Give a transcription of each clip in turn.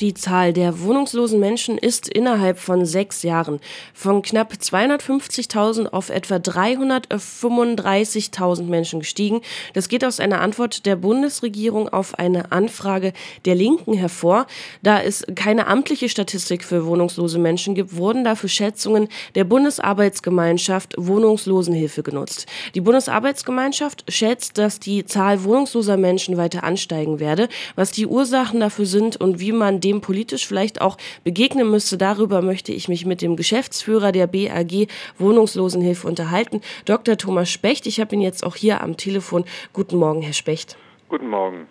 Die Zahl der wohnungslosen Menschen ist innerhalb von sechs Jahren von knapp 250.000 auf etwa 335.000 Menschen gestiegen. Das geht aus einer Antwort der Bundesregierung auf eine Anfrage der Linken hervor. Da es keine amtliche Statistik für wohnungslose Menschen gibt, wurden dafür Schätzungen der Bundesarbeitsgemeinschaft Wohnungslosenhilfe genutzt. Die Bundesarbeitsgemeinschaft schätzt, dass die Zahl wohnungsloser Menschen weiter ansteigen werde. Was die Ursachen dafür sind und wie man dem politisch vielleicht auch begegnen müsste. Darüber möchte ich mich mit dem Geschäftsführer der BAG Wohnungslosenhilfe unterhalten, Dr. Thomas Specht. Ich habe ihn jetzt auch hier am Telefon. Guten Morgen, Herr Specht. Guten Morgen.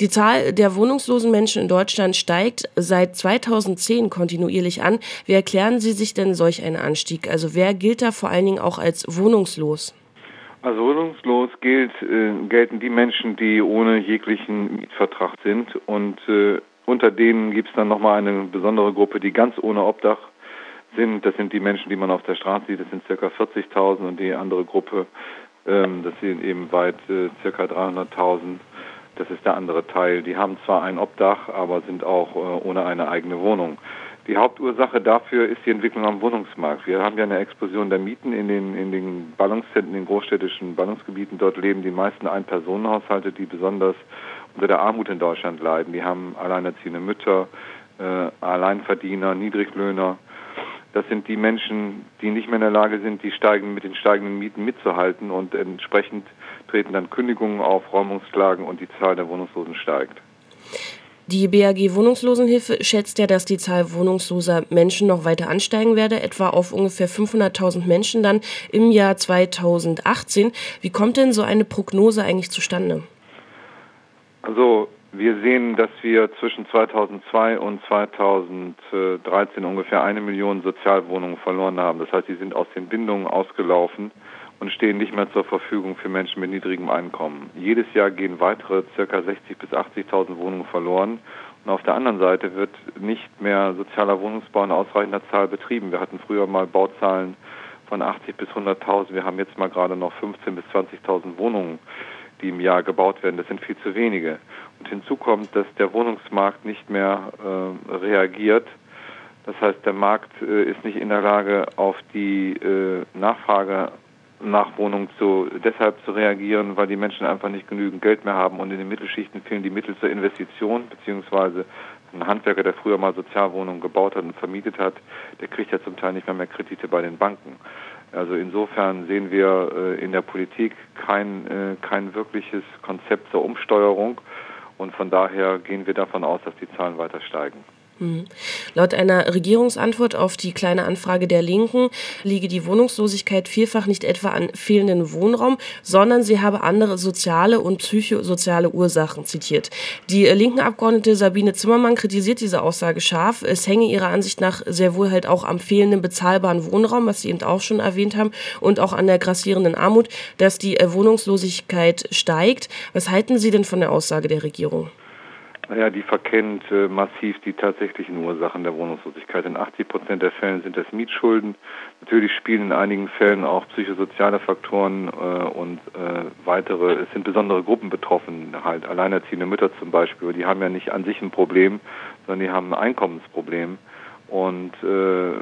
Die Zahl der wohnungslosen Menschen in Deutschland steigt seit 2010 kontinuierlich an. Wie erklären Sie sich denn solch einen Anstieg? Also wer gilt da vor allen Dingen auch als wohnungslos? Also wohnungslos gilt, äh, gelten die Menschen, die ohne jeglichen Mietvertrag sind und äh, unter denen gibt es dann nochmal eine besondere Gruppe, die ganz ohne Obdach sind. Das sind die Menschen, die man auf der Straße sieht. Das sind circa 40.000 und die andere Gruppe, ähm, das sind eben weit äh, circa 300.000. Das ist der andere Teil. Die haben zwar ein Obdach, aber sind auch äh, ohne eine eigene Wohnung. Die Hauptursache dafür ist die Entwicklung am Wohnungsmarkt. Wir haben ja eine Explosion der Mieten in den, in den Ballungszentren, in den großstädtischen Ballungsgebieten. Dort leben die meisten Ein-Personen-Haushalte, die besonders unter der Armut in Deutschland leiden. Die haben alleinerziehende Mütter, äh, Alleinverdiener, Niedriglöhner. Das sind die Menschen, die nicht mehr in der Lage sind, die steigen, mit den steigenden Mieten mitzuhalten und entsprechend treten dann Kündigungen auf, Räumungsklagen und die Zahl der Wohnungslosen steigt. Die BAG Wohnungslosenhilfe schätzt ja, dass die Zahl wohnungsloser Menschen noch weiter ansteigen werde, etwa auf ungefähr 500.000 Menschen dann im Jahr 2018. Wie kommt denn so eine Prognose eigentlich zustande? Also wir sehen, dass wir zwischen 2002 und 2013 ungefähr eine Million Sozialwohnungen verloren haben. Das heißt, die sind aus den Bindungen ausgelaufen und stehen nicht mehr zur Verfügung für Menschen mit niedrigem Einkommen. Jedes Jahr gehen weitere ca. 60.000 bis 80.000 Wohnungen verloren. Und auf der anderen Seite wird nicht mehr sozialer Wohnungsbau in ausreichender Zahl betrieben. Wir hatten früher mal Bauzahlen von 80 bis 100.000. Wir haben jetzt mal gerade noch 15.000 bis 20.000 Wohnungen die im Jahr gebaut werden. Das sind viel zu wenige. Und hinzu kommt, dass der Wohnungsmarkt nicht mehr äh, reagiert. Das heißt, der Markt äh, ist nicht in der Lage, auf die äh, Nachfrage nach Wohnungen zu, deshalb zu reagieren, weil die Menschen einfach nicht genügend Geld mehr haben und in den Mittelschichten fehlen die Mittel zur Investition, beziehungsweise ein Handwerker, der früher mal Sozialwohnungen gebaut hat und vermietet hat, der kriegt ja zum Teil nicht mehr mehr Kredite bei den Banken. Also insofern sehen wir äh, in der Politik kein, äh, kein wirkliches Konzept zur Umsteuerung und von daher gehen wir davon aus, dass die Zahlen weiter steigen. Mhm. Laut einer Regierungsantwort auf die kleine Anfrage der Linken liege die Wohnungslosigkeit vielfach nicht etwa an fehlendem Wohnraum, sondern sie habe andere soziale und psychosoziale Ursachen zitiert. Die linken Abgeordnete Sabine Zimmermann kritisiert diese Aussage scharf. Es hänge ihrer Ansicht nach sehr wohl halt auch am fehlenden bezahlbaren Wohnraum, was Sie eben auch schon erwähnt haben, und auch an der grassierenden Armut, dass die Wohnungslosigkeit steigt. Was halten Sie denn von der Aussage der Regierung? Naja, die verkennt äh, massiv die tatsächlichen Ursachen der Wohnungslosigkeit. In 80 Prozent der Fällen sind das Mietschulden. Natürlich spielen in einigen Fällen auch psychosoziale Faktoren äh, und äh, weitere. Es sind besondere Gruppen betroffen, halt alleinerziehende Mütter zum Beispiel. Die haben ja nicht an sich ein Problem, sondern die haben ein Einkommensproblem. Und äh,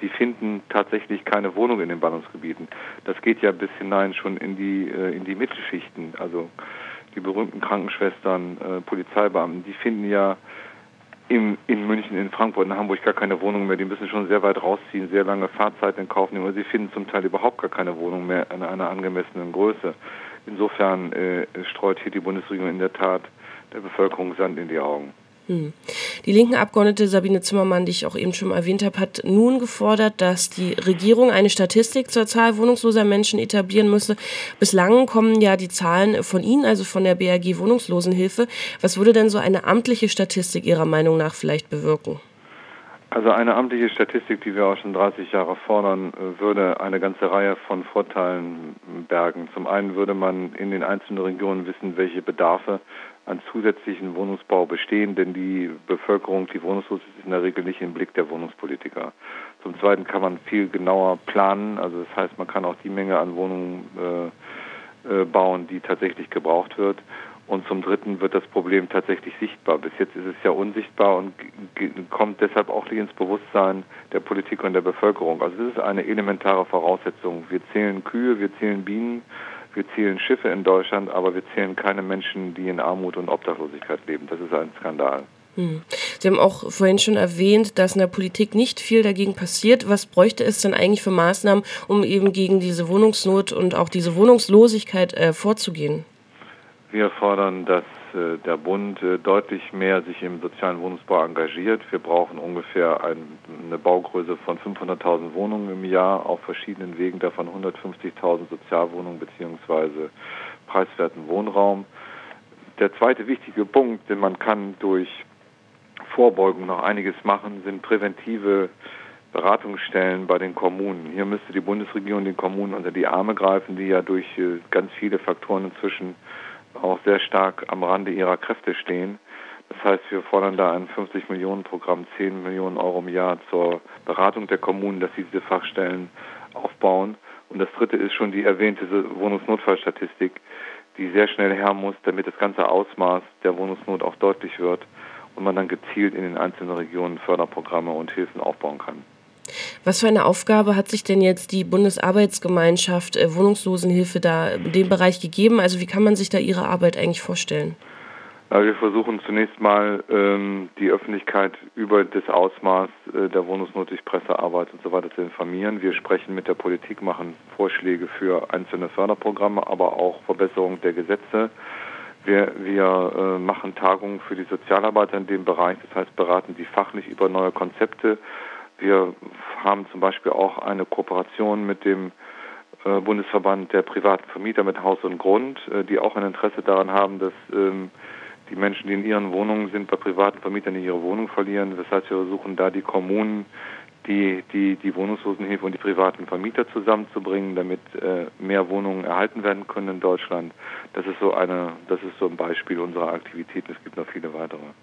sie finden tatsächlich keine Wohnung in den Ballungsgebieten. Das geht ja bis hinein schon in die äh, in die Mittelschichten. Also die berühmten Krankenschwestern, äh, Polizeibeamten, die finden ja in, in München, in Frankfurt, in Hamburg gar keine Wohnung mehr. Die müssen schon sehr weit rausziehen, sehr lange Fahrzeiten in Kauf nehmen. Und sie finden zum Teil überhaupt gar keine Wohnung mehr in einer angemessenen Größe. Insofern äh, streut hier die Bundesregierung in der Tat der Bevölkerung Sand in die Augen. Hm. Die linken Abgeordnete Sabine Zimmermann, die ich auch eben schon erwähnt habe, hat nun gefordert, dass die Regierung eine Statistik zur Zahl wohnungsloser Menschen etablieren müsse. Bislang kommen ja die Zahlen von Ihnen, also von der BRG Wohnungslosenhilfe. Was würde denn so eine amtliche Statistik Ihrer Meinung nach vielleicht bewirken? Also eine amtliche Statistik, die wir auch schon 30 Jahre fordern, würde eine ganze Reihe von Vorteilen bergen. Zum einen würde man in den einzelnen Regionen wissen, welche Bedarfe an zusätzlichen Wohnungsbau bestehen, denn die Bevölkerung, die wohnungslos ist, ist in der Regel nicht im Blick der Wohnungspolitiker. Zum Zweiten kann man viel genauer planen, also das heißt, man kann auch die Menge an Wohnungen äh, äh, bauen, die tatsächlich gebraucht wird. Und zum Dritten wird das Problem tatsächlich sichtbar. Bis jetzt ist es ja unsichtbar und kommt deshalb auch nicht ins Bewusstsein der Politik und der Bevölkerung. Also das ist eine elementare Voraussetzung. Wir zählen Kühe, wir zählen Bienen, wir zählen Schiffe in Deutschland, aber wir zählen keine Menschen, die in Armut und Obdachlosigkeit leben. Das ist ein Skandal. Hm. Sie haben auch vorhin schon erwähnt, dass in der Politik nicht viel dagegen passiert. Was bräuchte es denn eigentlich für Maßnahmen, um eben gegen diese Wohnungsnot und auch diese Wohnungslosigkeit äh, vorzugehen? Wir fordern, dass der Bund äh, deutlich mehr sich im sozialen Wohnungsbau engagiert. Wir brauchen ungefähr ein, eine Baugröße von 500.000 Wohnungen im Jahr auf verschiedenen Wegen, davon 150.000 Sozialwohnungen beziehungsweise preiswerten Wohnraum. Der zweite wichtige Punkt, den man kann durch Vorbeugung noch einiges machen, sind präventive Beratungsstellen bei den Kommunen. Hier müsste die Bundesregierung den Kommunen unter die Arme greifen, die ja durch äh, ganz viele Faktoren inzwischen auch sehr stark am Rande ihrer Kräfte stehen. Das heißt, wir fordern da ein 50 Millionen Programm, 10 Millionen Euro im Jahr zur Beratung der Kommunen, dass sie diese Fachstellen aufbauen. Und das dritte ist schon die erwähnte Wohnungsnotfallstatistik, die sehr schnell her muss, damit das ganze Ausmaß der Wohnungsnot auch deutlich wird und man dann gezielt in den einzelnen Regionen Förderprogramme und Hilfen aufbauen kann. Was für eine Aufgabe hat sich denn jetzt die Bundesarbeitsgemeinschaft äh, Wohnungslosenhilfe da in dem Bereich gegeben? Also wie kann man sich da ihre Arbeit eigentlich vorstellen? Ja, wir versuchen zunächst mal ähm, die Öffentlichkeit über das Ausmaß äh, der Wohnungsnot durch Pressearbeit und so weiter zu informieren. Wir sprechen mit der Politik, machen Vorschläge für einzelne Förderprogramme, aber auch Verbesserung der Gesetze. Wir, wir äh, machen Tagungen für die Sozialarbeiter in dem Bereich, das heißt beraten die fachlich über neue Konzepte wir haben zum Beispiel auch eine Kooperation mit dem äh, Bundesverband der privaten Vermieter mit Haus und Grund, äh, die auch ein Interesse daran haben, dass ähm, die Menschen, die in ihren Wohnungen sind, bei privaten Vermietern nicht ihre Wohnung verlieren. Das heißt, wir versuchen da die Kommunen, die, die, die Wohnungslosenhilfe und die privaten Vermieter zusammenzubringen, damit äh, mehr Wohnungen erhalten werden können in Deutschland. Das ist so eine, das ist so ein Beispiel unserer Aktivitäten. Es gibt noch viele weitere.